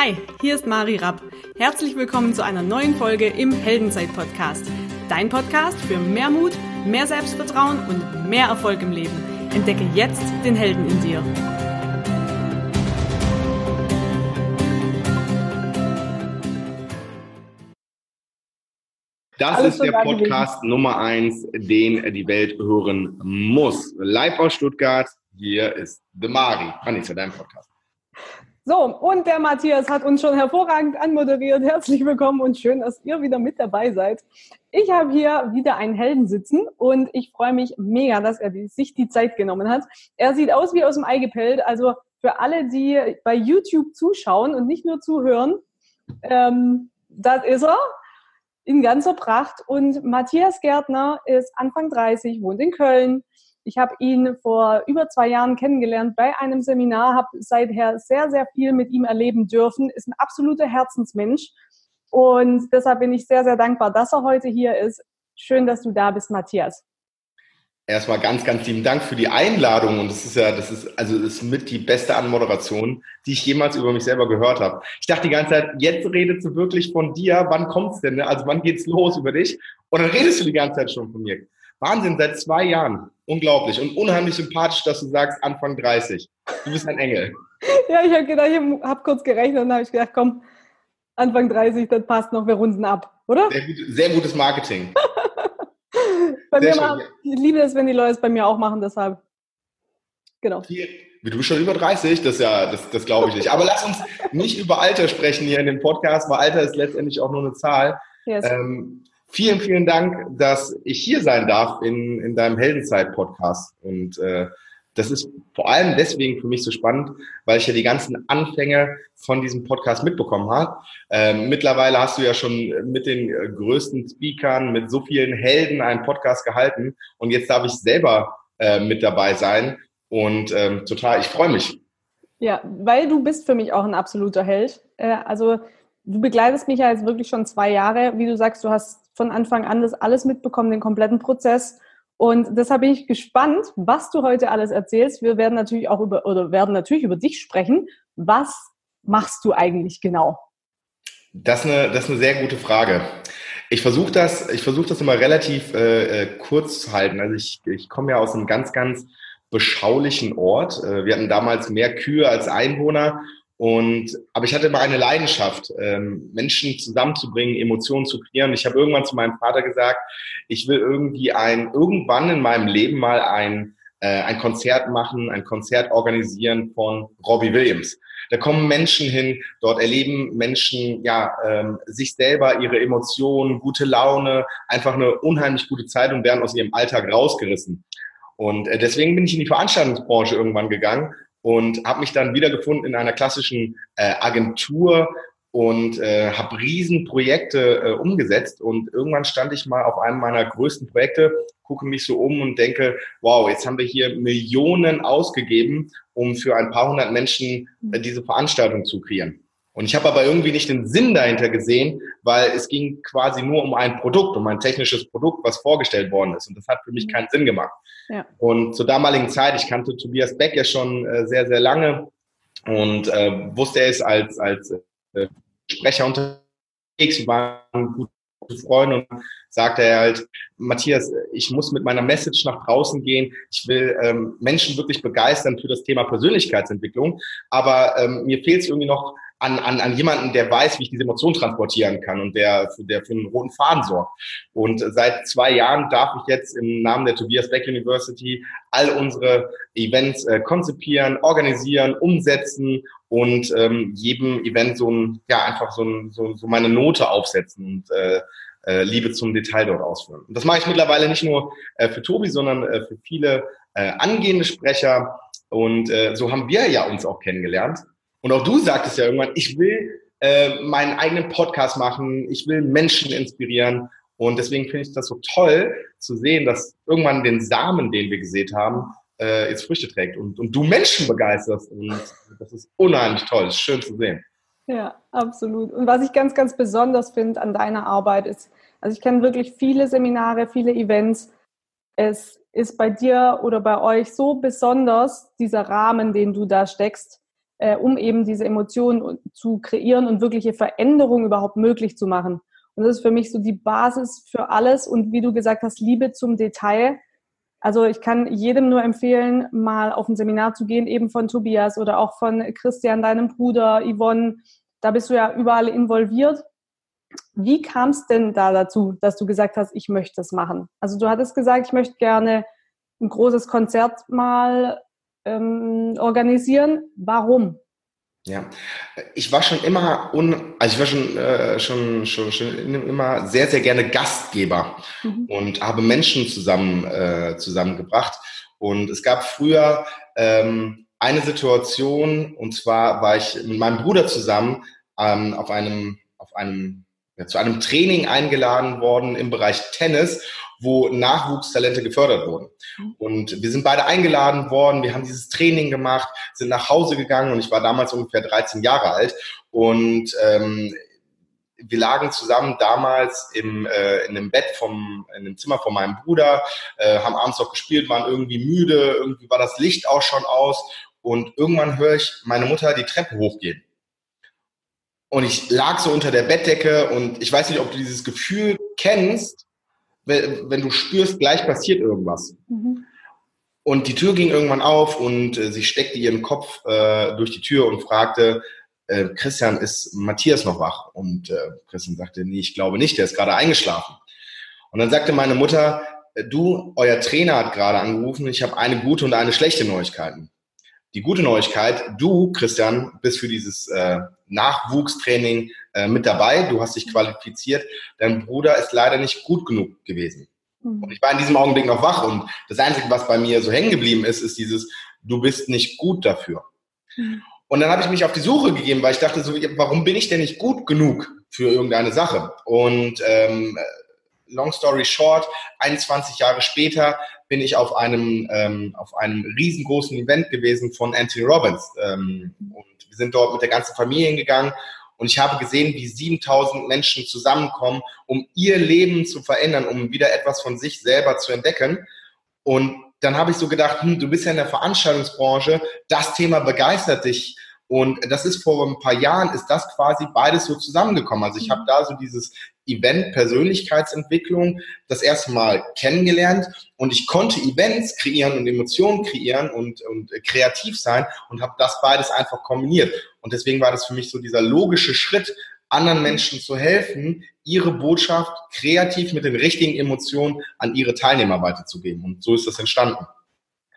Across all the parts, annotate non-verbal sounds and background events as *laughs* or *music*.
Hi, hier ist Mari Rapp. Herzlich willkommen zu einer neuen Folge im Heldenzeit-Podcast. Dein Podcast für mehr Mut, mehr Selbstvertrauen und mehr Erfolg im Leben. Entdecke jetzt den Helden in dir. Das Alles ist der Podcast gewesen. Nummer eins, den die Welt hören muss. Live aus Stuttgart. Hier ist The Mari. Anni, dein Podcast. So, und der Matthias hat uns schon hervorragend anmoderiert. Herzlich willkommen und schön, dass ihr wieder mit dabei seid. Ich habe hier wieder einen Helden sitzen und ich freue mich mega, dass er sich die Zeit genommen hat. Er sieht aus wie aus dem Ei gepellt. Also für alle, die bei YouTube zuschauen und nicht nur zuhören, ähm, das ist er in ganzer Pracht. Und Matthias Gärtner ist Anfang 30, wohnt in Köln, ich habe ihn vor über zwei Jahren kennengelernt bei einem Seminar, habe seither sehr, sehr viel mit ihm erleben dürfen, ist ein absoluter Herzensmensch. Und deshalb bin ich sehr, sehr dankbar, dass er heute hier ist. Schön, dass du da bist, Matthias. Erstmal ganz, ganz lieben Dank für die Einladung. Und das ist ja, das ist, also das ist mit die beste Anmoderation, die ich jemals über mich selber gehört habe. Ich dachte die ganze Zeit, jetzt redest du wirklich von dir. Wann kommt's denn? Ne? Also wann geht's los über dich? Dann redest du die ganze Zeit schon von mir. Wahnsinn, seit zwei Jahren. Unglaublich. Und unheimlich sympathisch, dass du sagst, Anfang 30. Du bist ein Engel. *laughs* ja, ich habe gedacht, ich habe kurz gerechnet und habe ich gedacht, komm, Anfang 30, das passt noch, wir runden ab, oder? Sehr, gut, sehr gutes Marketing. *laughs* bei sehr mir machen, ich liebe es, wenn die Leute es bei mir auch machen, deshalb. Genau. Hier, du bist schon über 30, das ja, das, das glaube ich nicht. Aber lass uns nicht über Alter sprechen hier in dem Podcast, weil Alter ist letztendlich auch nur eine Zahl. Yes. Ähm, Vielen, vielen Dank, dass ich hier sein darf in, in deinem Heldenzeit-Podcast. Und äh, das ist vor allem deswegen für mich so spannend, weil ich ja die ganzen Anfänge von diesem Podcast mitbekommen habe. Ähm, mittlerweile hast du ja schon mit den äh, größten Speakern, mit so vielen Helden einen Podcast gehalten. Und jetzt darf ich selber äh, mit dabei sein. Und ähm, total, ich freue mich. Ja, weil du bist für mich auch ein absoluter Held. Äh, also du begleitest mich ja jetzt wirklich schon zwei Jahre. Wie du sagst, du hast von Anfang an das alles mitbekommen, den kompletten Prozess. Und deshalb bin ich gespannt, was du heute alles erzählst. Wir werden natürlich auch über oder werden natürlich über dich sprechen. Was machst du eigentlich genau? Das ist eine, das ist eine sehr gute Frage. Ich versuche das, ich versuche das immer relativ äh, äh, kurz zu halten. Also ich, ich komme ja aus einem ganz, ganz beschaulichen Ort. Äh, wir hatten damals mehr Kühe als Einwohner und aber ich hatte immer eine Leidenschaft, ähm, Menschen zusammenzubringen, Emotionen zu kreieren. Ich habe irgendwann zu meinem Vater gesagt, ich will irgendwie ein irgendwann in meinem Leben mal ein äh, ein Konzert machen, ein Konzert organisieren von Robbie Williams. Da kommen Menschen hin, dort erleben Menschen ja ähm, sich selber, ihre Emotionen, gute Laune, einfach eine unheimlich gute Zeit und werden aus ihrem Alltag rausgerissen. Und äh, deswegen bin ich in die Veranstaltungsbranche irgendwann gegangen und habe mich dann wiedergefunden in einer klassischen äh, Agentur und äh, habe Riesenprojekte äh, umgesetzt und irgendwann stand ich mal auf einem meiner größten Projekte, gucke mich so um und denke, wow, jetzt haben wir hier Millionen ausgegeben, um für ein paar hundert Menschen äh, diese Veranstaltung zu kreieren. Und ich habe aber irgendwie nicht den Sinn dahinter gesehen, weil es ging quasi nur um ein Produkt, um ein technisches Produkt, was vorgestellt worden ist. Und das hat für mich mhm. keinen Sinn gemacht. Ja. Und zur damaligen Zeit, ich kannte Tobias Beck ja schon äh, sehr, sehr lange und äh, wusste, er ist als, als äh, Sprecher unterwegs, wir waren gute Freunde und sagte er halt, Matthias, ich muss mit meiner Message nach draußen gehen. Ich will ähm, Menschen wirklich begeistern für das Thema Persönlichkeitsentwicklung, aber ähm, mir fehlt es irgendwie noch an, an, an jemanden, der weiß, wie ich diese Emotion transportieren kann und der, der für einen roten Faden sorgt. Und seit zwei Jahren darf ich jetzt im Namen der Tobias Beck University all unsere Events äh, konzipieren, organisieren, umsetzen und ähm, jedem Event so ein, ja, einfach so, ein, so, so meine Note aufsetzen und äh, äh, Liebe zum Detail dort ausführen. Und das mache ich mittlerweile nicht nur äh, für Tobi, sondern äh, für viele äh, angehende Sprecher. Und äh, so haben wir ja uns auch kennengelernt. Und auch du sagtest ja irgendwann, ich will äh, meinen eigenen Podcast machen, ich will Menschen inspirieren. Und deswegen finde ich das so toll zu sehen, dass irgendwann den Samen, den wir gesät haben, äh, jetzt Früchte trägt und, und du Menschen begeisterst. Und das ist unheimlich toll, das ist schön zu sehen. Ja, absolut. Und was ich ganz, ganz besonders finde an deiner Arbeit ist, also ich kenne wirklich viele Seminare, viele Events. Es ist bei dir oder bei euch so besonders, dieser Rahmen, den du da steckst, äh, um eben diese Emotionen zu kreieren und wirkliche Veränderungen überhaupt möglich zu machen. Und das ist für mich so die Basis für alles. Und wie du gesagt hast, Liebe zum Detail. Also ich kann jedem nur empfehlen, mal auf ein Seminar zu gehen, eben von Tobias oder auch von Christian, deinem Bruder, Yvonne. Da bist du ja überall involviert. Wie kam es denn da dazu, dass du gesagt hast, ich möchte das machen? Also du hattest gesagt, ich möchte gerne ein großes Konzert mal ähm, organisieren. Warum? Ja, ich war schon immer un, also ich war schon, äh, schon, schon, schon immer sehr, sehr gerne Gastgeber mhm. und habe Menschen zusammen äh, zusammengebracht. Und es gab früher ähm, eine Situation, und zwar war ich mit meinem Bruder zusammen ähm, auf einem, auf einem, ja, zu einem Training eingeladen worden im Bereich Tennis wo Nachwuchstalente gefördert wurden. Und wir sind beide eingeladen worden, wir haben dieses Training gemacht, sind nach Hause gegangen und ich war damals ungefähr 13 Jahre alt. Und ähm, wir lagen zusammen damals im, äh, in einem Bett vom, in dem Zimmer von meinem Bruder, äh, haben abends noch gespielt, waren irgendwie müde, irgendwie war das Licht auch schon aus. Und irgendwann höre ich meine Mutter die Treppe hochgehen. Und ich lag so unter der Bettdecke und ich weiß nicht, ob du dieses Gefühl kennst, wenn du spürst, gleich passiert irgendwas. Mhm. Und die Tür ging irgendwann auf und äh, sie steckte ihren Kopf äh, durch die Tür und fragte, äh, Christian, ist Matthias noch wach? Und äh, Christian sagte, nee, ich glaube nicht, der ist gerade eingeschlafen. Und dann sagte meine Mutter, äh, du, euer Trainer hat gerade angerufen, ich habe eine gute und eine schlechte Neuigkeiten. Die gute Neuigkeit, du, Christian, bist für dieses äh, Nachwuchstraining äh, mit dabei. Du hast dich qualifiziert. Dein Bruder ist leider nicht gut genug gewesen. Mhm. Und ich war in diesem Augenblick noch wach und das Einzige, was bei mir so hängen geblieben ist, ist dieses, du bist nicht gut dafür. Mhm. Und dann habe ich mich auf die Suche gegeben, weil ich dachte so, warum bin ich denn nicht gut genug für irgendeine Sache? Und ähm, long story short, 21 Jahre später bin ich auf einem, ähm, auf einem riesengroßen Event gewesen von Anthony Robbins. Ähm, und wir sind dort mit der ganzen Familie hingegangen und ich habe gesehen, wie 7000 Menschen zusammenkommen, um ihr Leben zu verändern, um wieder etwas von sich selber zu entdecken. Und dann habe ich so gedacht, hm, du bist ja in der Veranstaltungsbranche, das Thema begeistert dich und das ist vor ein paar Jahren, ist das quasi beides so zusammengekommen. Also ich habe da so dieses Event Persönlichkeitsentwicklung das erste Mal kennengelernt und ich konnte Events kreieren und Emotionen kreieren und, und kreativ sein und habe das beides einfach kombiniert. Und deswegen war das für mich so dieser logische Schritt, anderen Menschen zu helfen, ihre Botschaft kreativ mit den richtigen Emotionen an ihre Teilnehmer weiterzugeben. Und so ist das entstanden.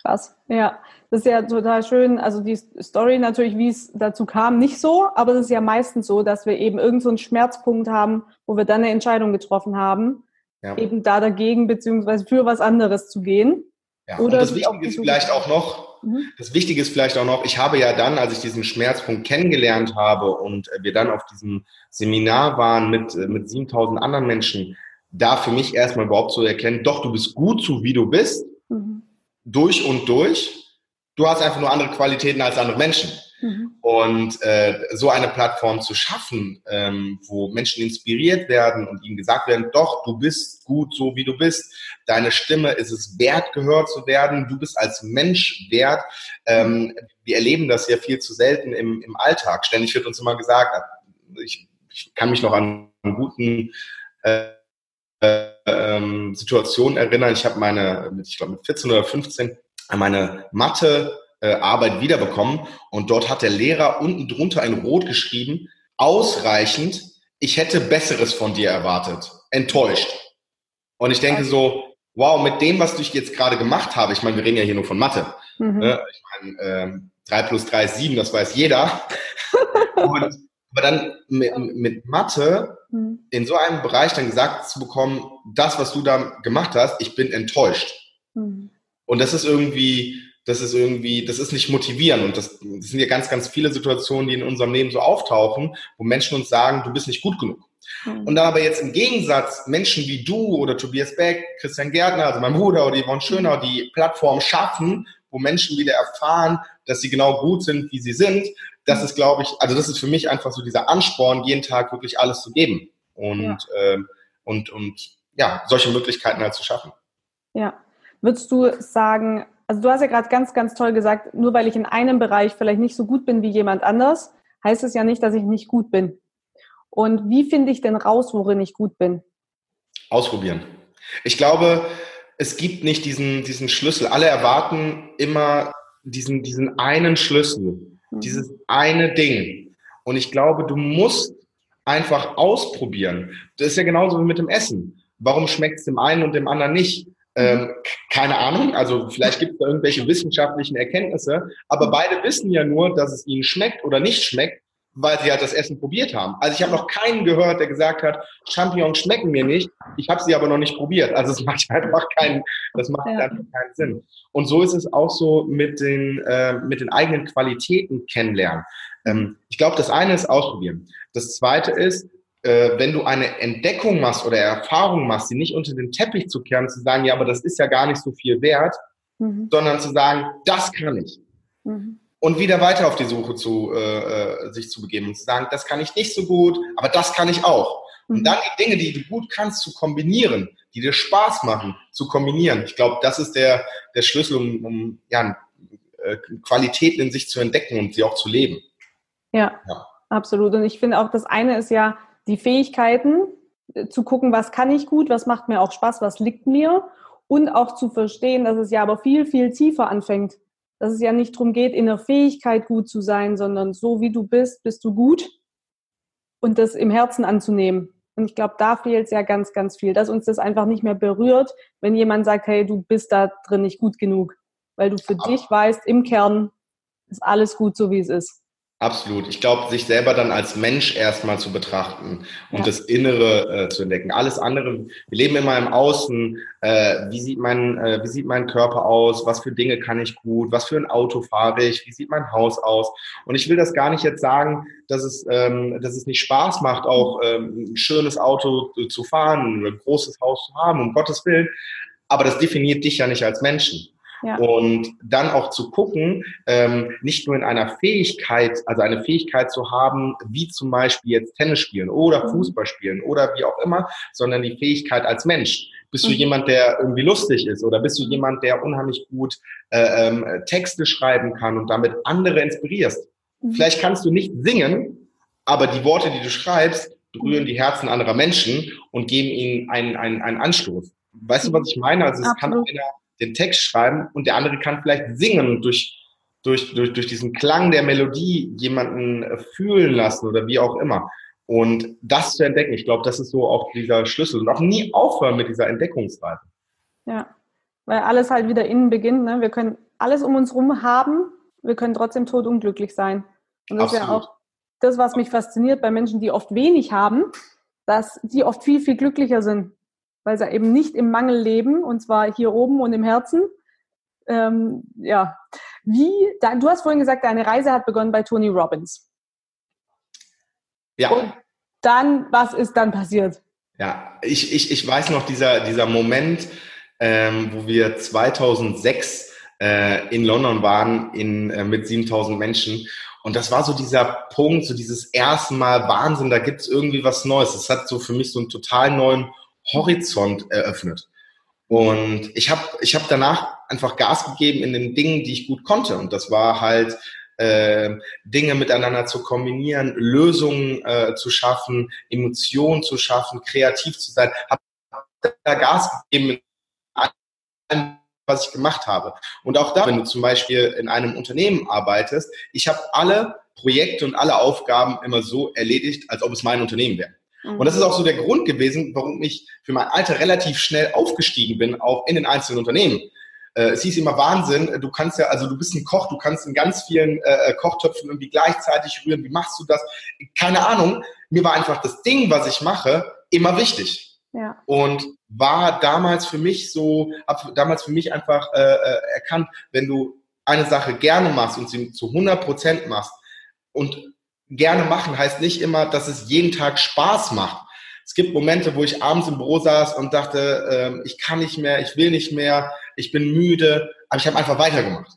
Krass, ja. Das ist ja total schön. Also die Story natürlich, wie es dazu kam, nicht so, aber es ist ja meistens so, dass wir eben irgendeinen so einen Schmerzpunkt haben, wo wir dann eine Entscheidung getroffen haben, ja. eben da dagegen beziehungsweise für was anderes zu gehen. Ja, Oder und das Wichtige ist vielleicht auch noch, mhm. das Wichtige ist vielleicht auch noch, ich habe ja dann, als ich diesen Schmerzpunkt kennengelernt habe und wir dann auf diesem Seminar waren mit, mit 7000 anderen Menschen, da für mich erstmal überhaupt zu erkennen, doch, du bist gut so, wie du bist. Mhm durch und durch. Du hast einfach nur andere Qualitäten als andere Menschen. Mhm. Und äh, so eine Plattform zu schaffen, ähm, wo Menschen inspiriert werden und ihnen gesagt werden, doch, du bist gut so, wie du bist. Deine Stimme ist es wert, gehört zu werden. Du bist als Mensch wert. Ähm, wir erleben das ja viel zu selten im, im Alltag. Ständig wird uns immer gesagt, ich, ich kann mich noch an einen guten äh, ähm, Situation erinnern. Ich habe meine, ich glaube mit 14 oder 15, meine Mathe äh, Arbeit wiederbekommen und dort hat der Lehrer unten drunter ein Rot geschrieben, ausreichend, ich hätte Besseres von dir erwartet, enttäuscht. Und ich denke so, wow, mit dem, was ich jetzt gerade gemacht habe, ich meine, wir reden ja hier nur von Mathe. Mhm. Ne? Ich meine, ähm, 3 plus 3 ist 7, das weiß jeder. *laughs* und aber dann mit, mit Mathe hm. in so einem Bereich dann gesagt zu bekommen, das, was du da gemacht hast, ich bin enttäuscht. Mhm. Und das ist irgendwie, das ist irgendwie, das ist nicht motivierend. Und das, das sind ja ganz, ganz viele Situationen, die in unserem Leben so auftauchen, wo Menschen uns sagen, du bist nicht gut genug. Mhm. Und dann aber jetzt im Gegensatz Menschen wie du oder Tobias Beck, Christian Gärtner, also mein Bruder oder Yvonne Schöner, die Plattform schaffen, wo Menschen wieder erfahren, dass sie genau gut sind, wie sie sind, das ist, glaube ich, also das ist für mich einfach so dieser Ansporn, jeden Tag wirklich alles zu geben und, ja. ähm, und, und ja, solche Möglichkeiten halt zu schaffen. Ja. Würdest du sagen, Also du hast ja gerade ganz, ganz toll gesagt, nur weil ich in einem Bereich vielleicht nicht so gut bin wie jemand anders, heißt es ja nicht, dass ich nicht gut bin. Und wie finde ich denn raus, worin ich gut bin? Ausprobieren. Ich glaube, es gibt nicht diesen, diesen Schlüssel. Alle erwarten immer diesen, diesen einen Schlüssel, mhm. dieses eine Ding. Und ich glaube, du musst einfach ausprobieren. Das ist ja genauso wie mit dem Essen. Warum schmeckt es dem einen und dem anderen nicht? Ähm, keine Ahnung, also vielleicht gibt es da irgendwelche wissenschaftlichen Erkenntnisse, aber beide wissen ja nur, dass es ihnen schmeckt oder nicht schmeckt, weil sie halt das Essen probiert haben. Also ich habe noch keinen gehört, der gesagt hat, Champignons schmecken mir nicht, ich habe sie aber noch nicht probiert. Also es *laughs* macht einfach keinen, das macht ja. einfach keinen Sinn. Und so ist es auch so mit den, äh, mit den eigenen Qualitäten kennenlernen. Ähm, ich glaube, das eine ist ausprobieren. Das zweite ist, äh, wenn du eine Entdeckung machst oder Erfahrung machst, die nicht unter den Teppich zu kehren, zu sagen, ja, aber das ist ja gar nicht so viel wert, mhm. sondern zu sagen, das kann ich. Mhm. Und wieder weiter auf die Suche zu äh, äh, sich zu begeben und zu sagen, das kann ich nicht so gut, aber das kann ich auch. Mhm. Und dann die Dinge, die du gut kannst, zu kombinieren, die dir Spaß machen, zu kombinieren. Ich glaube, das ist der, der Schlüssel, um, um ja, äh, Qualitäten in sich zu entdecken und sie auch zu leben. Ja, ja. absolut. Und ich finde auch, das eine ist ja, die Fähigkeiten äh, zu gucken, was kann ich gut, was macht mir auch Spaß, was liegt mir und auch zu verstehen, dass es ja aber viel, viel tiefer anfängt. Dass es ja nicht darum geht, in der Fähigkeit gut zu sein, sondern so wie du bist, bist du gut und das im Herzen anzunehmen. Und ich glaube, da fehlt es ja ganz, ganz viel, dass uns das einfach nicht mehr berührt, wenn jemand sagt, hey, du bist da drin nicht gut genug, weil du für dich weißt, im Kern ist alles gut, so wie es ist. Absolut. Ich glaube, sich selber dann als Mensch erstmal zu betrachten und ja. das Innere äh, zu entdecken. Alles andere, wir leben immer im Außen. Äh, wie, sieht mein, äh, wie sieht mein Körper aus? Was für Dinge kann ich gut? Was für ein Auto fahre ich? Wie sieht mein Haus aus? Und ich will das gar nicht jetzt sagen, dass es, ähm, dass es nicht Spaß macht, auch ähm, ein schönes Auto zu fahren, ein großes Haus zu haben, um Gottes Willen. Aber das definiert dich ja nicht als Menschen. Ja. Und dann auch zu gucken, ähm, nicht nur in einer Fähigkeit, also eine Fähigkeit zu haben, wie zum Beispiel jetzt Tennis spielen oder mhm. Fußball spielen oder wie auch immer, sondern die Fähigkeit als Mensch. Bist du mhm. jemand, der irgendwie lustig ist oder bist du jemand, der unheimlich gut äh, ähm, Texte schreiben kann und damit andere inspirierst? Mhm. Vielleicht kannst du nicht singen, aber die Worte, die du schreibst, berühren die Herzen anderer Menschen und geben ihnen einen, einen, einen Anstoß. Weißt du, was ich meine? Also es Absolut. kann einer den Text schreiben und der andere kann vielleicht singen und durch, durch, durch, durch diesen Klang der Melodie jemanden äh, fühlen lassen oder wie auch immer. Und das zu entdecken, ich glaube, das ist so auch dieser Schlüssel. Und auch nie aufhören mit dieser Entdeckungsreise. Ja, weil alles halt wieder innen beginnt. Ne? Wir können alles um uns herum haben, wir können trotzdem tot unglücklich sein. Und das Absolut. ist ja auch das, was mich fasziniert bei Menschen, die oft wenig haben, dass die oft viel, viel glücklicher sind weil sie eben nicht im Mangel leben, und zwar hier oben und im Herzen. Ähm, ja, wie, da, du hast vorhin gesagt, deine Reise hat begonnen bei Tony Robbins. Ja. Und dann, was ist dann passiert? Ja, ich, ich, ich weiß noch, dieser, dieser Moment, ähm, wo wir 2006 äh, in London waren in, äh, mit 7000 Menschen. Und das war so dieser Punkt, so dieses erste Mal Wahnsinn, da gibt es irgendwie was Neues. Das hat so für mich so einen total neuen Horizont eröffnet. Und ich habe ich hab danach einfach Gas gegeben in den Dingen, die ich gut konnte. Und das war halt äh, Dinge miteinander zu kombinieren, Lösungen äh, zu schaffen, Emotionen zu schaffen, kreativ zu sein. Habe da Gas gegeben in allem, was ich gemacht habe. Und auch da, wenn du zum Beispiel in einem Unternehmen arbeitest, ich habe alle Projekte und alle Aufgaben immer so erledigt, als ob es mein Unternehmen wäre. Und das ist auch so der Grund gewesen, warum ich für mein Alter relativ schnell aufgestiegen bin, auch in den einzelnen Unternehmen. Äh, es hieß immer Wahnsinn, du kannst ja, also du bist ein Koch, du kannst in ganz vielen äh, äh, Kochtöpfen irgendwie gleichzeitig rühren. Wie machst du das? Keine Ahnung. Mir war einfach das Ding, was ich mache, immer wichtig. Ja. Und war damals für mich so, hab damals für mich einfach äh, äh erkannt, wenn du eine Sache gerne machst und sie zu 100 Prozent machst und gerne machen heißt nicht immer, dass es jeden Tag Spaß macht. Es gibt Momente, wo ich abends im Büro saß und dachte, äh, ich kann nicht mehr, ich will nicht mehr, ich bin müde, aber ich habe einfach weitergemacht.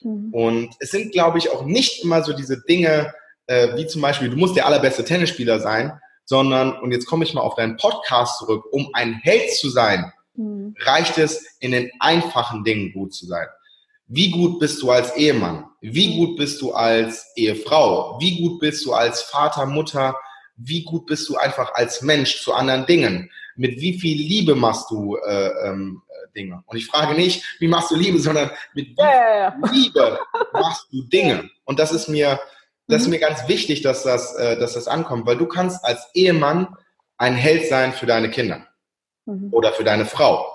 Mhm. Und es sind, glaube ich, auch nicht immer so diese Dinge, äh, wie zum Beispiel, du musst der allerbeste Tennisspieler sein, sondern, und jetzt komme ich mal auf deinen Podcast zurück, um ein Held zu sein, mhm. reicht es, in den einfachen Dingen gut zu sein. Wie gut bist du als Ehemann? Wie gut bist du als Ehefrau? Wie gut bist du als Vater, Mutter? Wie gut bist du einfach als Mensch zu anderen Dingen? Mit wie viel Liebe machst du äh, ähm, Dinge? Und ich frage nicht, wie machst du Liebe, sondern mit wie yeah. Liebe machst du Dinge? Und das ist mir, das ist mhm. mir ganz wichtig, dass das, äh, dass das ankommt, weil du kannst als Ehemann ein Held sein für deine Kinder mhm. oder für deine Frau.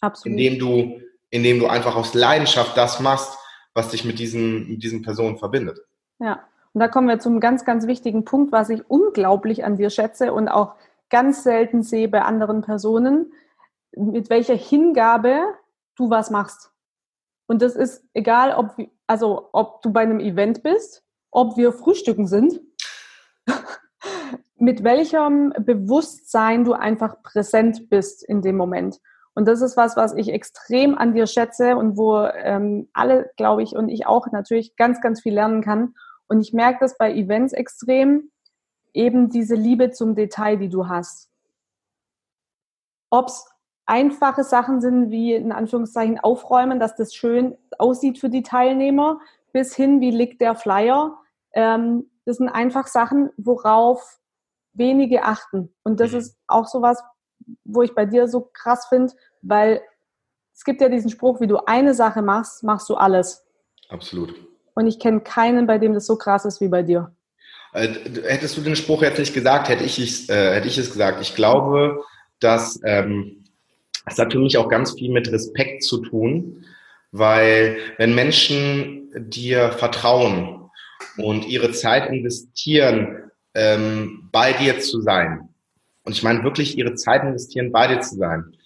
Absolut. Indem du, indem du einfach aus Leidenschaft das machst, was dich mit diesen, mit diesen Personen verbindet. Ja, und da kommen wir zum ganz, ganz wichtigen Punkt, was ich unglaublich an dir schätze und auch ganz selten sehe bei anderen Personen, mit welcher Hingabe du was machst. Und das ist egal, ob, also, ob du bei einem Event bist, ob wir frühstücken sind, *laughs* mit welchem Bewusstsein du einfach präsent bist in dem Moment. Und das ist was, was ich extrem an dir schätze und wo ähm, alle, glaube ich, und ich auch natürlich ganz, ganz viel lernen kann. Und ich merke das bei Events extrem, eben diese Liebe zum Detail, die du hast. Ob es einfache Sachen sind, wie in Anführungszeichen aufräumen, dass das schön aussieht für die Teilnehmer, bis hin, wie liegt der Flyer. Ähm, das sind einfach Sachen, worauf wenige achten. Und das mhm. ist auch sowas, wo ich bei dir so krass finde, weil es gibt ja diesen Spruch, wie du eine Sache machst, machst du alles. Absolut. Und ich kenne keinen, bei dem das so krass ist wie bei dir. Äh, hättest du den Spruch jetzt nicht gesagt, hätte ich es, äh, hätte ich es gesagt. Ich glaube, dass ähm, es hat für mich auch ganz viel mit Respekt zu tun, weil wenn Menschen dir vertrauen und ihre Zeit investieren, ähm, bei dir zu sein, und ich meine wirklich ihre Zeit investieren, bei dir zu sein,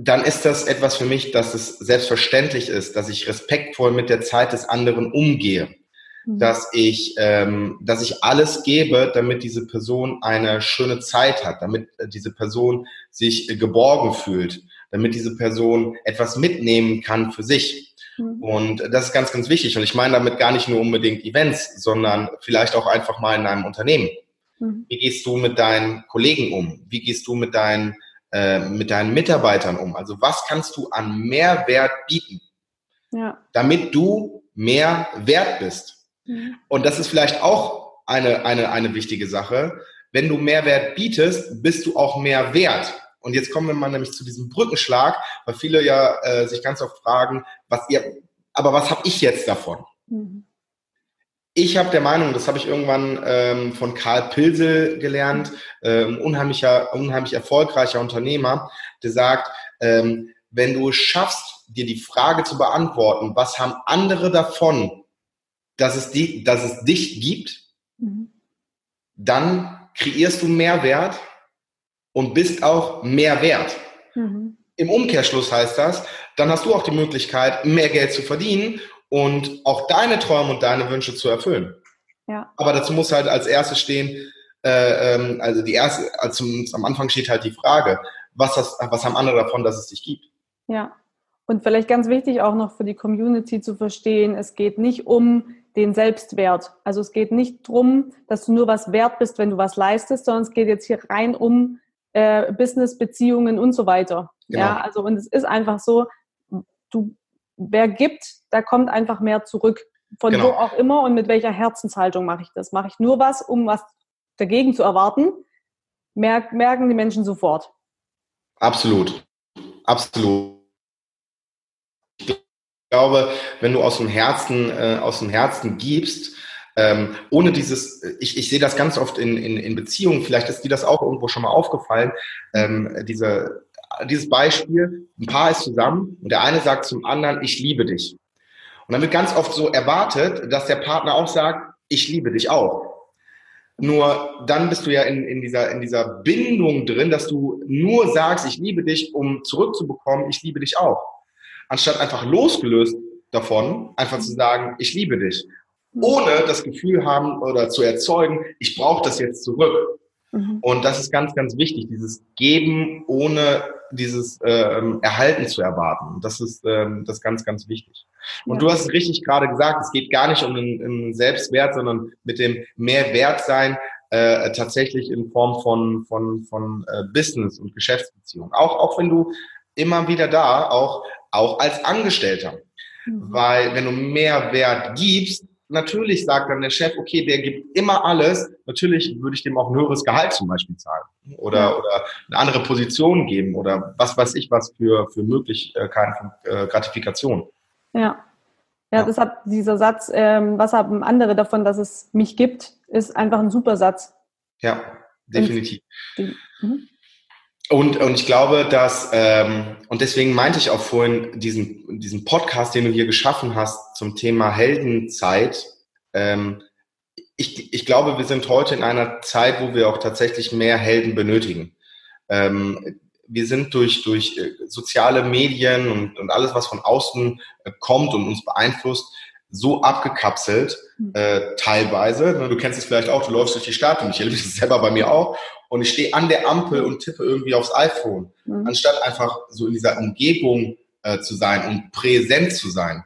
dann ist das etwas für mich, dass es selbstverständlich ist, dass ich respektvoll mit der Zeit des anderen umgehe, mhm. dass ich, ähm, dass ich alles gebe, damit diese Person eine schöne Zeit hat, damit äh, diese Person sich geborgen fühlt, damit diese Person etwas mitnehmen kann für sich. Mhm. Und das ist ganz, ganz wichtig. Und ich meine damit gar nicht nur unbedingt Events, sondern vielleicht auch einfach mal in einem Unternehmen. Mhm. Wie gehst du mit deinen Kollegen um? Wie gehst du mit deinen äh, mit deinen Mitarbeitern um? Also was kannst du an Mehrwert bieten, ja. damit du mehr wert bist? Mhm. Und das ist vielleicht auch eine, eine, eine wichtige Sache. Wenn du Mehrwert bietest, bist du auch mehr wert. Und jetzt kommen wir mal nämlich zu diesem Brückenschlag, weil viele ja äh, sich ganz oft fragen, was ihr, aber was habe ich jetzt davon? Mhm. Ich habe der Meinung, das habe ich irgendwann ähm, von Karl Pilsel gelernt, ähm, unheimlicher, unheimlich erfolgreicher Unternehmer, der sagt, ähm, wenn du es schaffst, dir die Frage zu beantworten, was haben andere davon, dass es, die, dass es dich gibt, mhm. dann kreierst du Mehrwert und bist auch mehr wert. Mhm. Im Umkehrschluss heißt das, dann hast du auch die Möglichkeit, mehr Geld zu verdienen und auch deine Träume und deine Wünsche zu erfüllen. Ja. Aber dazu muss halt als erstes stehen, äh, ähm, also die erste, also am Anfang steht halt die Frage, was, hast, was haben andere davon, dass es dich gibt? Ja. Und vielleicht ganz wichtig auch noch für die Community zu verstehen, es geht nicht um den Selbstwert. Also es geht nicht darum, dass du nur was wert bist, wenn du was leistest, sondern es geht jetzt hier rein um äh, Business, Beziehungen und so weiter. Genau. Ja, also und es ist einfach so, du wer gibt, da kommt einfach mehr zurück. Von genau. wo auch immer und mit welcher Herzenshaltung mache ich das? Mache ich nur was, um was dagegen zu erwarten? Merk, merken die Menschen sofort. Absolut. Absolut. Ich glaube, wenn du aus dem Herzen, äh, aus dem Herzen gibst, ähm, ohne dieses, ich, ich sehe das ganz oft in, in, in Beziehungen, vielleicht ist dir das auch irgendwo schon mal aufgefallen, ähm, diese dieses Beispiel, ein Paar ist zusammen und der eine sagt zum anderen, ich liebe dich. Und dann wird ganz oft so erwartet, dass der Partner auch sagt, ich liebe dich auch. Nur dann bist du ja in, in, dieser, in dieser Bindung drin, dass du nur sagst, ich liebe dich, um zurückzubekommen, ich liebe dich auch. Anstatt einfach losgelöst davon, einfach zu sagen, ich liebe dich. Ohne das Gefühl haben oder zu erzeugen, ich brauche das jetzt zurück. Mhm. Und das ist ganz, ganz wichtig, dieses Geben ohne dieses ähm, Erhalten zu erwarten. Das ist ähm, das ist ganz, ganz wichtig. Und ja. du hast es richtig gerade gesagt, es geht gar nicht um den, um Selbstwert, sondern mit dem Mehrwertsein äh, tatsächlich in Form von, von, von äh, Business und Geschäftsbeziehungen. Auch, auch wenn du immer wieder da, auch, auch als Angestellter. Mhm. Weil wenn du mehr Wert gibst, natürlich sagt dann der Chef, okay, der gibt immer alles. Natürlich würde ich dem auch ein höheres Gehalt zum Beispiel zahlen oder, oder eine andere Position geben oder was weiß ich was für, für Möglichkeiten von äh, Gratifikation. Ja. Ja, ja. deshalb dieser Satz, ähm, was haben andere davon, dass es mich gibt, ist einfach ein super Satz. Ja, definitiv. Und, mhm. Und, und ich glaube, dass, ähm, und deswegen meinte ich auch vorhin diesen, diesen Podcast, den du hier geschaffen hast zum Thema Heldenzeit. Ähm, ich, ich glaube, wir sind heute in einer Zeit, wo wir auch tatsächlich mehr Helden benötigen. Ähm, wir sind durch, durch äh, soziale Medien und, und alles, was von außen äh, kommt und uns beeinflusst, so abgekapselt, hm. äh, teilweise. Du kennst es vielleicht auch, du läufst durch die Stadt und ich erlebe es *laughs* selber bei mir auch und ich stehe an der Ampel und tippe irgendwie aufs iPhone, mhm. anstatt einfach so in dieser Umgebung äh, zu sein und präsent zu sein.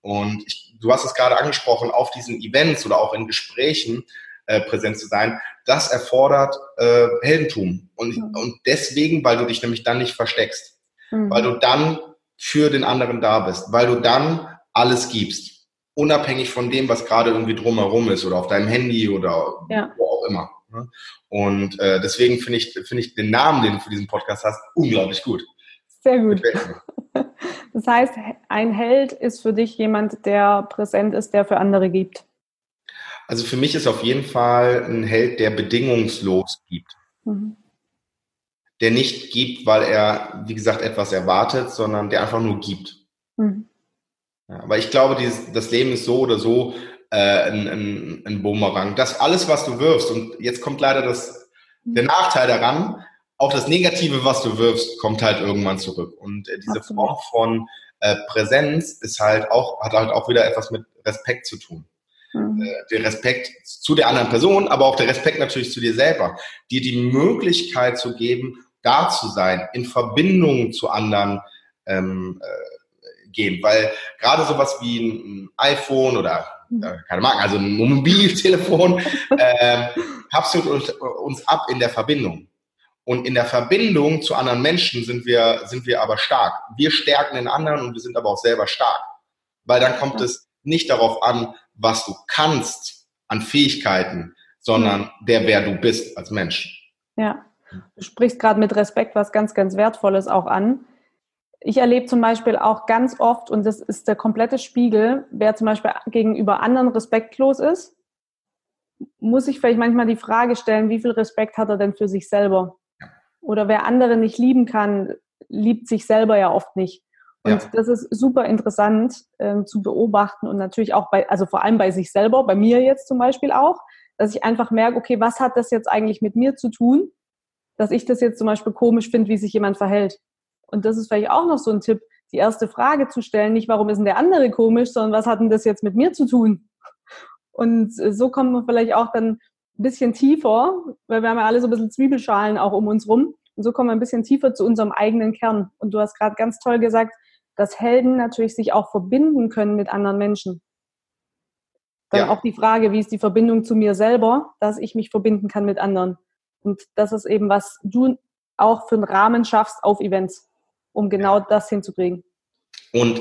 Und ich, du hast es gerade angesprochen, auf diesen Events oder auch in Gesprächen äh, präsent zu sein, das erfordert äh, Heldentum. Und, mhm. und deswegen, weil du dich nämlich dann nicht versteckst, mhm. weil du dann für den anderen da bist, weil du dann alles gibst, unabhängig von dem, was gerade irgendwie drumherum ist oder auf deinem Handy oder ja. wo auch immer. Ne? Und äh, deswegen finde ich, finde ich den Namen, den du für diesen Podcast hast, unglaublich gut. Sehr gut. *laughs* Das heißt, ein Held ist für dich jemand, der präsent ist, der für andere gibt. Also für mich ist auf jeden Fall ein Held, der bedingungslos gibt. Mhm. Der nicht gibt, weil er, wie gesagt, etwas erwartet, sondern der einfach nur gibt. Mhm. Ja, aber ich glaube, dieses, das Leben ist so oder so äh, ein, ein, ein Bumerang. Das alles, was du wirfst, und jetzt kommt leider das, der Nachteil daran, auch das Negative, was du wirfst, kommt halt irgendwann zurück. Und äh, diese Absolut. Form von äh, Präsenz ist halt auch, hat halt auch wieder etwas mit Respekt zu tun. Mhm. Äh, der Respekt zu der anderen Person, aber auch der Respekt natürlich zu dir selber. Dir die Möglichkeit zu geben, da zu sein, in Verbindung zu anderen ähm, äh, gehen. Weil gerade sowas wie ein iPhone oder äh, keine Marken, also ein Mobiltelefon, *laughs* äh, kapselt uns, uns ab in der Verbindung. Und in der Verbindung zu anderen Menschen sind wir, sind wir aber stark. Wir stärken den anderen und wir sind aber auch selber stark. Weil dann kommt ja. es nicht darauf an, was du kannst an Fähigkeiten, sondern der, wer du bist als Mensch. Ja, du sprichst gerade mit Respekt was ganz, ganz Wertvolles auch an ich erlebe zum Beispiel auch ganz oft, und das ist der komplette Spiegel, wer zum Beispiel gegenüber anderen respektlos ist, muss ich vielleicht manchmal die Frage stellen, wie viel Respekt hat er denn für sich selber? Oder wer andere nicht lieben kann, liebt sich selber ja oft nicht. Und ja. das ist super interessant äh, zu beobachten und natürlich auch bei, also vor allem bei sich selber, bei mir jetzt zum Beispiel auch, dass ich einfach merke, okay, was hat das jetzt eigentlich mit mir zu tun, dass ich das jetzt zum Beispiel komisch finde, wie sich jemand verhält. Und das ist vielleicht auch noch so ein Tipp, die erste Frage zu stellen, nicht warum ist denn der andere komisch, sondern was hat denn das jetzt mit mir zu tun? Und so kommt man vielleicht auch dann ein bisschen tiefer, weil wir haben ja alle so ein bisschen Zwiebelschalen auch um uns rum. Und so kommen wir ein bisschen tiefer zu unserem eigenen Kern. Und du hast gerade ganz toll gesagt, dass Helden natürlich sich auch verbinden können mit anderen Menschen. Dann ja. auch die Frage, wie ist die Verbindung zu mir selber, dass ich mich verbinden kann mit anderen. Und das ist eben, was du auch für einen Rahmen schaffst auf Events um genau das hinzukriegen. Und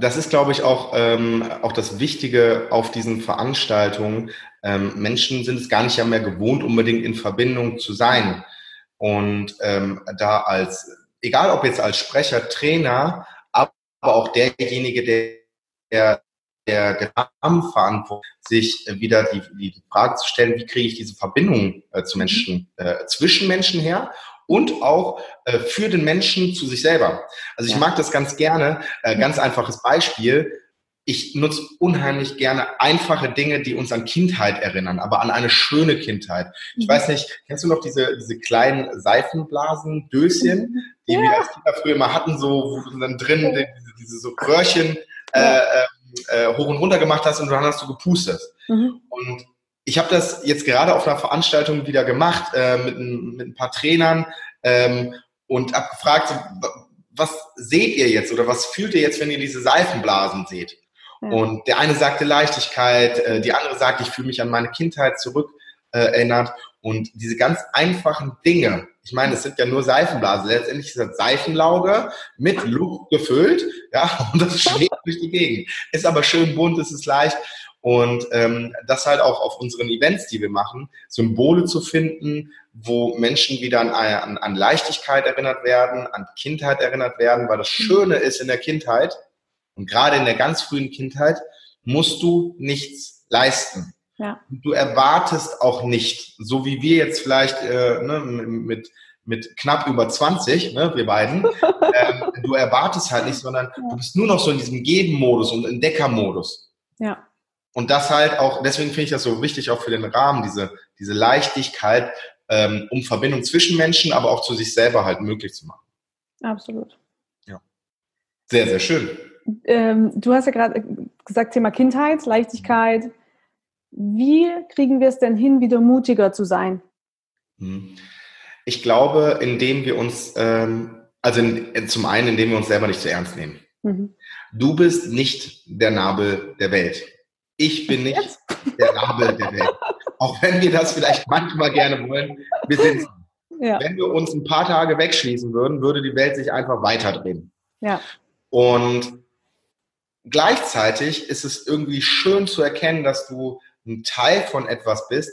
das ist, glaube ich, auch, ähm, auch das Wichtige auf diesen Veranstaltungen. Ähm, Menschen sind es gar nicht mehr gewohnt, unbedingt in Verbindung zu sein. Und ähm, da als, egal ob jetzt als Sprecher, Trainer, aber auch derjenige, der, der der Rahmenverantwortung, sich wieder die, die Frage zu stellen, wie kriege ich diese Verbindung äh, zu Menschen, äh, zwischen Menschen her und auch äh, für den Menschen zu sich selber. Also ich mag das ganz gerne. Äh, ganz einfaches Beispiel. Ich nutze unheimlich gerne einfache Dinge, die uns an Kindheit erinnern, aber an eine schöne Kindheit. Ich mhm. weiß nicht, kennst du noch diese, diese kleinen Seifenblasen, Döschen, die ja. wir als Kinder früher mal hatten, so, wo du dann drin diese, diese so Röhrchen äh, ähm, äh, hoch und runter gemacht hast und dann hast du gepustet. Mhm. Und ich habe das jetzt gerade auf einer Veranstaltung wieder gemacht äh, mit, mit ein paar Trainern ähm, und habe gefragt, was seht ihr jetzt oder was fühlt ihr jetzt, wenn ihr diese Seifenblasen seht? Ja. Und der eine sagte Leichtigkeit, äh, die andere sagte, ich fühle mich an meine Kindheit zurück äh, erinnert. Und diese ganz einfachen Dinge, ich meine, es sind ja nur Seifenblasen. Letztendlich ist das Seifenlauge mit Luft gefüllt, ja, *laughs* und das schwebt *laughs* durch die Gegend. Ist aber schön bunt, es ist leicht. Und ähm, das halt auch auf unseren Events, die wir machen, Symbole zu finden, wo Menschen wieder an, an, an Leichtigkeit erinnert werden, an Kindheit erinnert werden, weil das Schöne ist in der Kindheit und gerade in der ganz frühen Kindheit musst du nichts leisten. Ja. Du erwartest auch nicht, so wie wir jetzt vielleicht äh, ne, mit, mit knapp über 20, ne, wir beiden, *laughs* ähm, du erwartest halt nicht, sondern ja. du bist nur noch so in diesem Geben-Modus und Entdecker-Modus. Ja. Und das halt auch, deswegen finde ich das so wichtig auch für den Rahmen, diese, diese Leichtigkeit, ähm, um Verbindung zwischen Menschen, aber auch zu sich selber halt möglich zu machen. Absolut. Ja. Sehr, sehr schön. Ähm, du hast ja gerade gesagt, Thema Kindheit, Leichtigkeit. Wie kriegen wir es denn hin, wieder mutiger zu sein? Hm. Ich glaube, indem wir uns, ähm, also in, zum einen, indem wir uns selber nicht zu ernst nehmen. Mhm. Du bist nicht der Nabel der Welt. Ich bin nicht Jetzt? der Nabel der Welt. Auch wenn wir das vielleicht manchmal gerne wollen, wir sind ja. Wenn wir uns ein paar Tage wegschließen würden, würde die Welt sich einfach weiterdrehen. Ja. Und gleichzeitig ist es irgendwie schön zu erkennen, dass du ein Teil von etwas bist,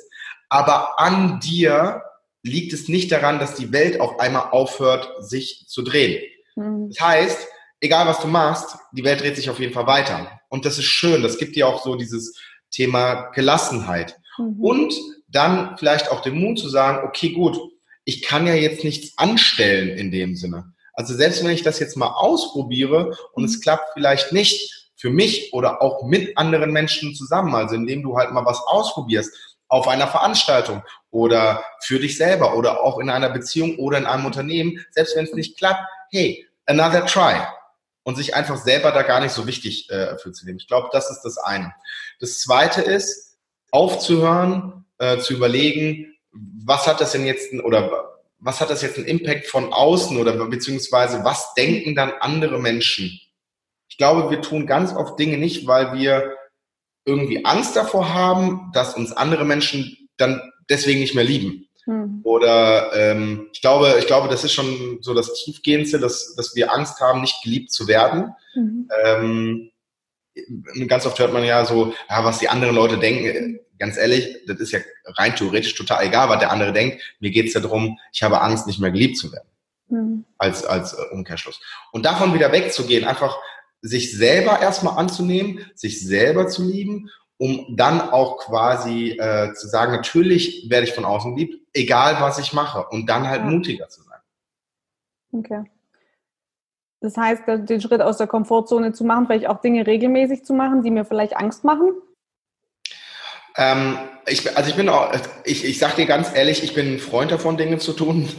aber an dir liegt es nicht daran, dass die Welt auf einmal aufhört, sich zu drehen. Mhm. Das heißt, egal was du machst, die Welt dreht sich auf jeden Fall weiter. Und das ist schön. Das gibt dir auch so dieses Thema Gelassenheit. Mhm. Und dann vielleicht auch den Mut zu sagen, okay, gut, ich kann ja jetzt nichts anstellen in dem Sinne. Also selbst wenn ich das jetzt mal ausprobiere und es mhm. klappt vielleicht nicht für mich oder auch mit anderen Menschen zusammen, also indem du halt mal was ausprobierst auf einer Veranstaltung oder für dich selber oder auch in einer Beziehung oder in einem Unternehmen, selbst wenn es nicht klappt, hey, another try und sich einfach selber da gar nicht so wichtig äh, für zu nehmen. Ich glaube, das ist das eine. Das zweite ist, aufzuhören, äh, zu überlegen, was hat das denn jetzt oder was hat das jetzt einen Impact von außen oder beziehungsweise was denken dann andere Menschen? Ich glaube, wir tun ganz oft Dinge nicht, weil wir irgendwie Angst davor haben, dass uns andere Menschen dann deswegen nicht mehr lieben. Mhm. Oder ähm, ich glaube, ich glaube, das ist schon so das Tiefgehendste, dass, dass wir Angst haben, nicht geliebt zu werden. Mhm. Ähm, ganz oft hört man ja so, ja, was die anderen Leute denken. Ganz ehrlich, das ist ja rein theoretisch total egal, was der andere denkt. Mir geht's ja darum, ich habe Angst, nicht mehr geliebt zu werden. Mhm. Als, als äh, Umkehrschluss. Und davon wieder wegzugehen, einfach sich selber erstmal anzunehmen, sich selber zu lieben um dann auch quasi äh, zu sagen, natürlich werde ich von außen geliebt, egal was ich mache und dann halt ja. mutiger zu sein. Okay. Das heißt, den Schritt aus der Komfortzone zu machen, vielleicht auch Dinge regelmäßig zu machen, die mir vielleicht Angst machen? Ähm, ich, also ich bin auch, ich, ich sag dir ganz ehrlich, ich bin ein Freund davon, Dinge zu tun,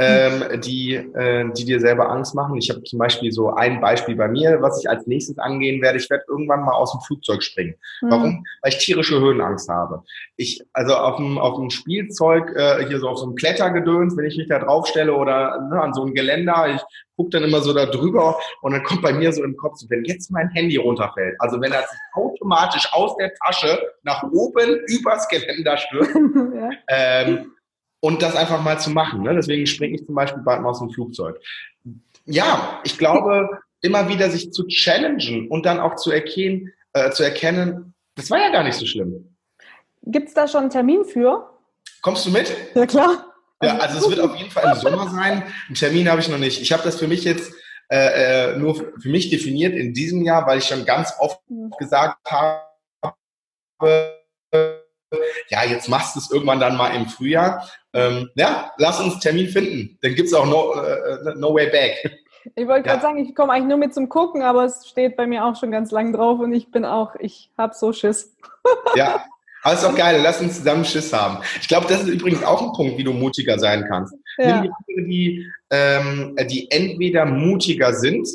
ähm, die, äh, die dir selber Angst machen. Ich habe zum Beispiel so ein Beispiel bei mir, was ich als nächstes angehen werde. Ich werde irgendwann mal aus dem Flugzeug springen. Mhm. Warum? Weil ich tierische Höhenangst habe. Ich, also auf dem, auf dem Spielzeug, äh, hier so auf so einem Klettergedöns, wenn ich mich da draufstelle oder ne, an so einem Geländer, ich gucke dann immer so da drüber und dann kommt bei mir so im Kopf, so, wenn jetzt mein Handy runterfällt, also wenn das automatisch aus der Tasche nach oben übers Geländer stürzt, *laughs* ja. ähm, und das einfach mal zu machen. Ne? Deswegen springe ich zum Beispiel bald mal aus dem Flugzeug. Ja, ich glaube, immer wieder sich zu challengen und dann auch zu erkennen, äh, zu erkennen, das war ja gar nicht so schlimm. Gibt es da schon einen Termin für? Kommst du mit? Ja, klar. Ja, also es wird auf jeden Fall im Sommer sein. Einen Termin habe ich noch nicht. Ich habe das für mich jetzt äh, äh nur für mich definiert in diesem Jahr, weil ich schon ganz oft mhm. gesagt habe, ja, jetzt machst du es irgendwann dann mal im Frühjahr. Ähm, ja, lass uns Termin finden. Dann gibt es auch no, uh, no way back. Ich wollte gerade ja. sagen, ich komme eigentlich nur mit zum Gucken, aber es steht bei mir auch schon ganz lang drauf und ich bin auch, ich habe so Schiss. *laughs* Ja, aber ist doch geil, lass uns zusammen Schiss haben. Ich glaube, das ist übrigens auch ein Punkt, wie du mutiger sein kannst. Ja. Nimm die die, ähm, die entweder mutiger sind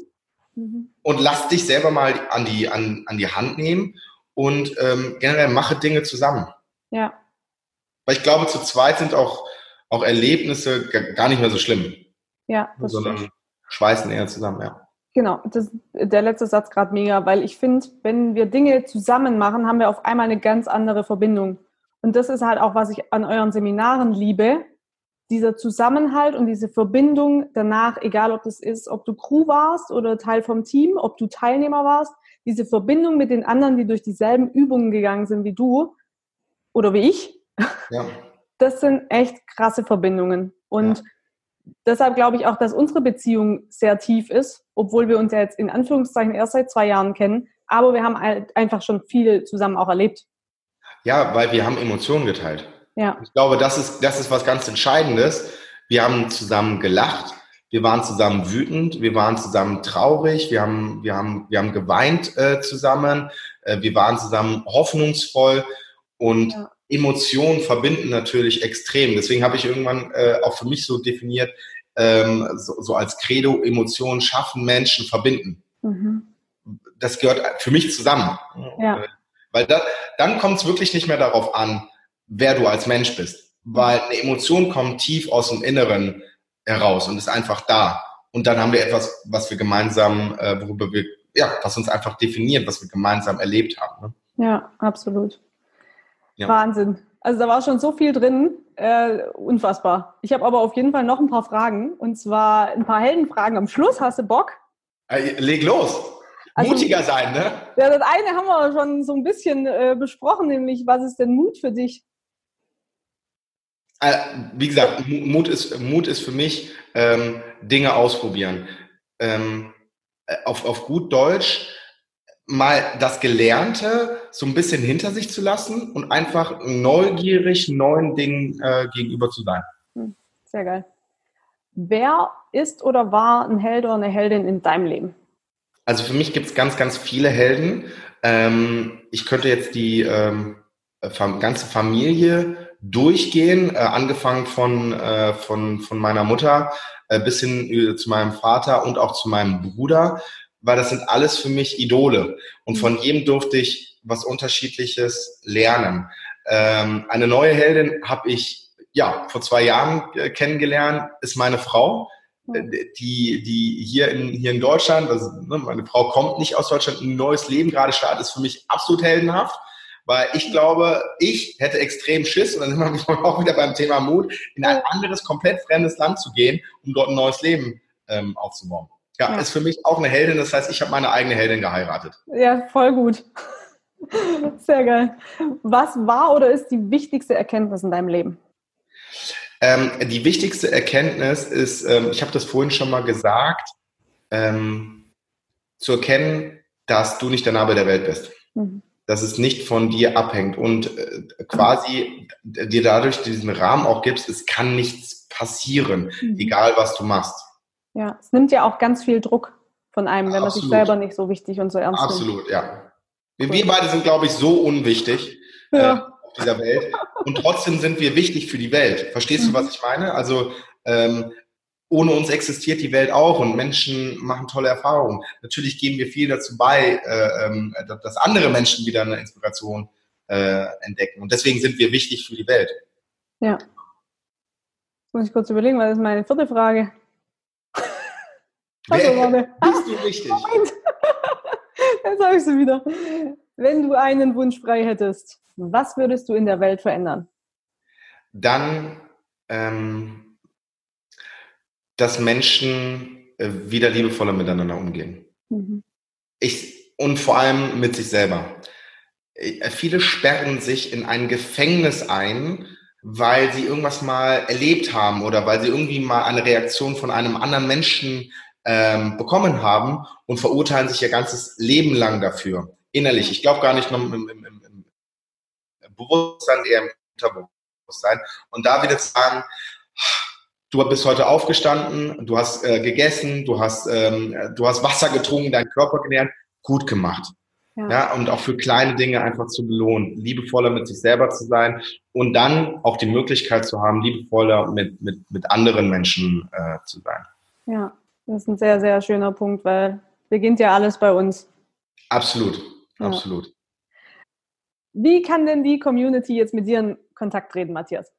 mhm. und lass dich selber mal an die, an, an die Hand nehmen und ähm, generell mache Dinge zusammen. Ja. Weil ich glaube, zu zweit sind auch, auch Erlebnisse gar nicht mehr so schlimm. Ja, das sondern stimmt. schweißen eher zusammen, ja. Genau, das, der letzte Satz gerade mega, weil ich finde, wenn wir Dinge zusammen machen, haben wir auf einmal eine ganz andere Verbindung. Und das ist halt auch, was ich an euren Seminaren liebe. Dieser Zusammenhalt und diese Verbindung danach, egal ob das ist, ob du Crew warst oder Teil vom Team, ob du Teilnehmer warst, diese Verbindung mit den anderen, die durch dieselben Übungen gegangen sind wie du oder wie ich, ja. das sind echt krasse Verbindungen. Und ja. deshalb glaube ich auch, dass unsere Beziehung sehr tief ist, obwohl wir uns ja jetzt in Anführungszeichen erst seit zwei Jahren kennen. Aber wir haben halt einfach schon viel zusammen auch erlebt. Ja, weil wir haben Emotionen geteilt. Ja. Ich glaube, das ist, das ist was ganz Entscheidendes. Wir haben zusammen gelacht, wir waren zusammen wütend, wir waren zusammen traurig, wir haben, wir haben, wir haben geweint äh, zusammen, äh, wir waren zusammen hoffnungsvoll und ja. Emotionen verbinden natürlich extrem. Deswegen habe ich irgendwann äh, auch für mich so definiert, ähm, so, so als Credo, Emotionen schaffen Menschen, verbinden. Mhm. Das gehört für mich zusammen. Ja. Äh, weil da, dann kommt es wirklich nicht mehr darauf an, wer du als Mensch bist. Weil eine Emotion kommt tief aus dem Inneren heraus und ist einfach da. Und dann haben wir etwas, was wir gemeinsam, äh, worüber wir, ja, was uns einfach definiert, was wir gemeinsam erlebt haben. Ne? Ja, absolut. Ja. Wahnsinn. Also da war schon so viel drin, äh, unfassbar. Ich habe aber auf jeden Fall noch ein paar Fragen und zwar ein paar Heldenfragen am Schluss. Hast du Bock? Äh, leg los. Also, Mutiger sein, ne? Ja, das eine haben wir schon so ein bisschen äh, besprochen, nämlich was ist denn Mut für dich? Äh, wie gesagt, Mut ist, Mut ist für mich ähm, Dinge ausprobieren. Ähm, äh, auf, auf gut Deutsch mal das Gelernte so ein bisschen hinter sich zu lassen und einfach neugierig neuen Dingen äh, gegenüber zu sein. Hm, sehr geil. Wer ist oder war ein Held oder eine Heldin in deinem Leben? Also für mich gibt es ganz, ganz viele Helden. Ähm, ich könnte jetzt die ähm, ganze Familie durchgehen, äh, angefangen von, äh, von, von meiner Mutter äh, bis hin äh, zu meinem Vater und auch zu meinem Bruder, weil das sind alles für mich Idole. Und von jedem durfte ich was Unterschiedliches lernen. Ähm, eine neue Heldin habe ich ja vor zwei Jahren äh, kennengelernt, ist meine Frau. Äh, die, die hier in, hier in Deutschland, also, ne, meine Frau kommt nicht aus Deutschland, ein neues Leben gerade startet, ist für mich absolut heldenhaft, weil ich glaube, ich hätte extrem Schiss, und dann sind wir *laughs* auch wieder beim Thema Mut, in ein anderes, komplett fremdes Land zu gehen, um dort ein neues Leben ähm, aufzubauen. Ja, ja, ist für mich auch eine Heldin, das heißt, ich habe meine eigene Heldin geheiratet. Ja, voll gut. *laughs* Sehr geil. Was war oder ist die wichtigste Erkenntnis in deinem Leben? Ähm, die wichtigste Erkenntnis ist, ähm, ich habe das vorhin schon mal gesagt, ähm, zu erkennen, dass du nicht der Nabel der Welt bist. Mhm. Dass es nicht von dir abhängt und äh, quasi dir dadurch diesen Rahmen auch gibst, es kann nichts passieren, mhm. egal was du machst. Ja, es nimmt ja auch ganz viel Druck von einem, wenn Absolut. man sich selber nicht so wichtig und so ernst nimmt. Absolut, ja. Wir, wir beide sind, glaube ich, so unwichtig. Ja. Äh, dieser Welt. Und trotzdem sind wir wichtig für die Welt. Verstehst du, was ich meine? Also ähm, ohne uns existiert die Welt auch und Menschen machen tolle Erfahrungen. Natürlich geben wir viel dazu bei, äh, ähm, dass andere Menschen wieder eine Inspiration äh, entdecken. Und deswegen sind wir wichtig für die Welt. Ja. Muss ich kurz überlegen, weil das ist meine vierte Frage. Also, Wer, bist du wichtig? Moment. Jetzt habe ich sie wieder. Wenn du einen Wunsch frei hättest, was würdest du in der Welt verändern? Dann, ähm, dass Menschen äh, wieder liebevoller miteinander umgehen. Mhm. Ich, und vor allem mit sich selber. Äh, viele sperren sich in ein Gefängnis ein, weil sie irgendwas mal erlebt haben oder weil sie irgendwie mal eine Reaktion von einem anderen Menschen ähm, bekommen haben und verurteilen sich ihr ganzes Leben lang dafür. Innerlich. Ich glaube gar nicht nur im, im, im, Bewusstsein, eher im Unterbewusstsein. Und da wieder zu sagen, du bist heute aufgestanden, du hast äh, gegessen, du hast, ähm, du hast Wasser getrunken, deinen Körper genährt, gut gemacht. Ja. ja. und auch für kleine Dinge einfach zu belohnen, liebevoller mit sich selber zu sein und dann auch die Möglichkeit zu haben, liebevoller mit, mit, mit anderen Menschen äh, zu sein. Ja, das ist ein sehr, sehr schöner Punkt, weil beginnt ja alles bei uns. Absolut, ja. absolut. Wie kann denn die Community jetzt mit dir in Kontakt treten, Matthias?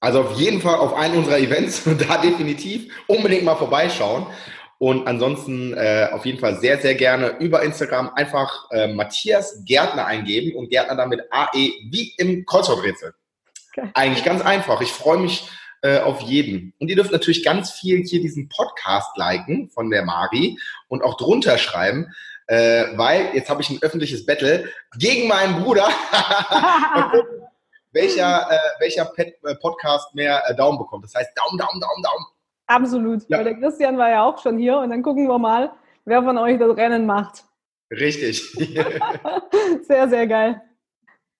Also auf jeden Fall auf einen unserer Events, *laughs* da definitiv unbedingt mal vorbeischauen. Und ansonsten äh, auf jeden Fall sehr, sehr gerne über Instagram einfach äh, Matthias Gärtner eingeben und Gärtner damit AE wie im Kreuzworträtsel. Okay. Eigentlich ganz einfach. Ich freue mich äh, auf jeden. Und ihr dürft natürlich ganz viel hier diesen Podcast liken von der Mari und auch drunter schreiben, äh, weil jetzt habe ich ein öffentliches Battle gegen meinen Bruder. *laughs* welcher äh, welcher Pet, äh, Podcast mehr äh, Daumen bekommt. Das heißt Daumen, Daumen, Daumen, Daumen. Absolut. Ja. Weil der Christian war ja auch schon hier und dann gucken wir mal, wer von euch das Rennen macht. Richtig. *laughs* sehr, sehr geil.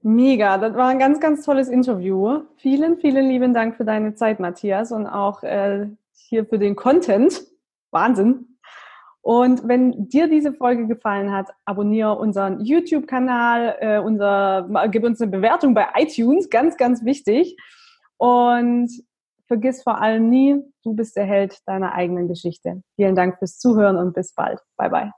Mega, das war ein ganz, ganz tolles Interview. Vielen, vielen lieben Dank für deine Zeit, Matthias, und auch äh, hier für den Content. Wahnsinn. Und wenn dir diese Folge gefallen hat, abonniere unseren YouTube-Kanal, äh, unser, gib uns eine Bewertung bei iTunes, ganz, ganz wichtig. Und vergiss vor allem nie, du bist der Held deiner eigenen Geschichte. Vielen Dank fürs Zuhören und bis bald. Bye, bye.